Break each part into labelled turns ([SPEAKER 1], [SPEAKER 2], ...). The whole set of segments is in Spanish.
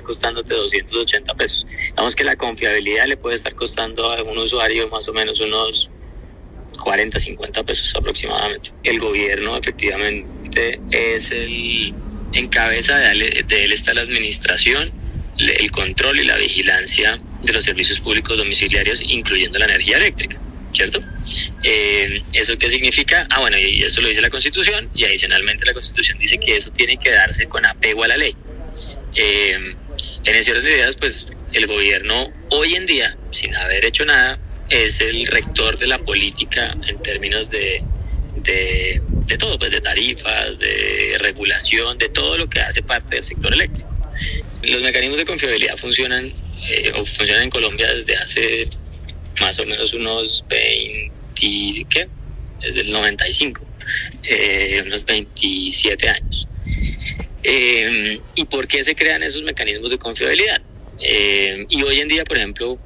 [SPEAKER 1] costándote 280 pesos. Digamos que la confiabilidad le puede estar costando a un usuario más o menos unos 40, 50 pesos aproximadamente. El gobierno efectivamente es el en cabeza de él, de él está la administración, el control y la vigilancia de los servicios públicos domiciliarios, incluyendo la energía eléctrica, ¿cierto? Eh, ¿Eso qué significa? Ah, bueno, y eso lo dice la Constitución, y adicionalmente la Constitución dice que eso tiene que darse con apego a la ley. Eh, en de ideas, pues el gobierno hoy en día, sin haber hecho nada, es el rector de la política en términos de, de, todo, pues de tarifas, de regulación, de todo lo que hace parte del sector eléctrico. Los mecanismos de confiabilidad funcionan, eh, funcionan en Colombia desde hace más o menos unos 20, ¿qué? Desde el 95, eh, unos 27 años. Eh, ¿Y por qué se crean esos mecanismos de confiabilidad? Eh, y hoy en día, por ejemplo,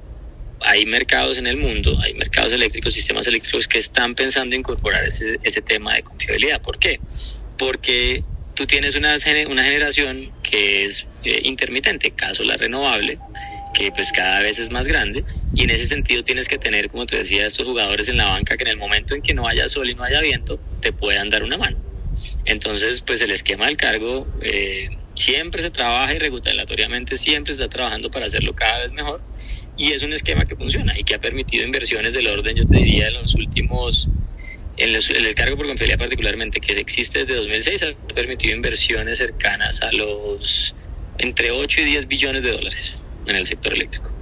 [SPEAKER 1] hay mercados en el mundo, hay mercados eléctricos, sistemas eléctricos que están pensando incorporar ese, ese tema de confiabilidad. ¿Por qué? Porque tú tienes una, generación que es eh, intermitente, caso la renovable, que pues cada vez es más grande y en ese sentido tienes que tener, como te decía, estos jugadores en la banca que en el momento en que no haya sol y no haya viento, te puedan dar una mano. Entonces, pues el esquema del cargo eh, siempre se trabaja y regulatoriamente siempre se está trabajando para hacerlo cada vez mejor y es un esquema que funciona y que ha permitido inversiones del orden, yo te diría, en los últimos, en, el cargo por confiabilidad particularmente, que existe desde 2006, ha permitido inversiones cercanas a los entre 8 y 10 billones de dólares en el sector eléctrico.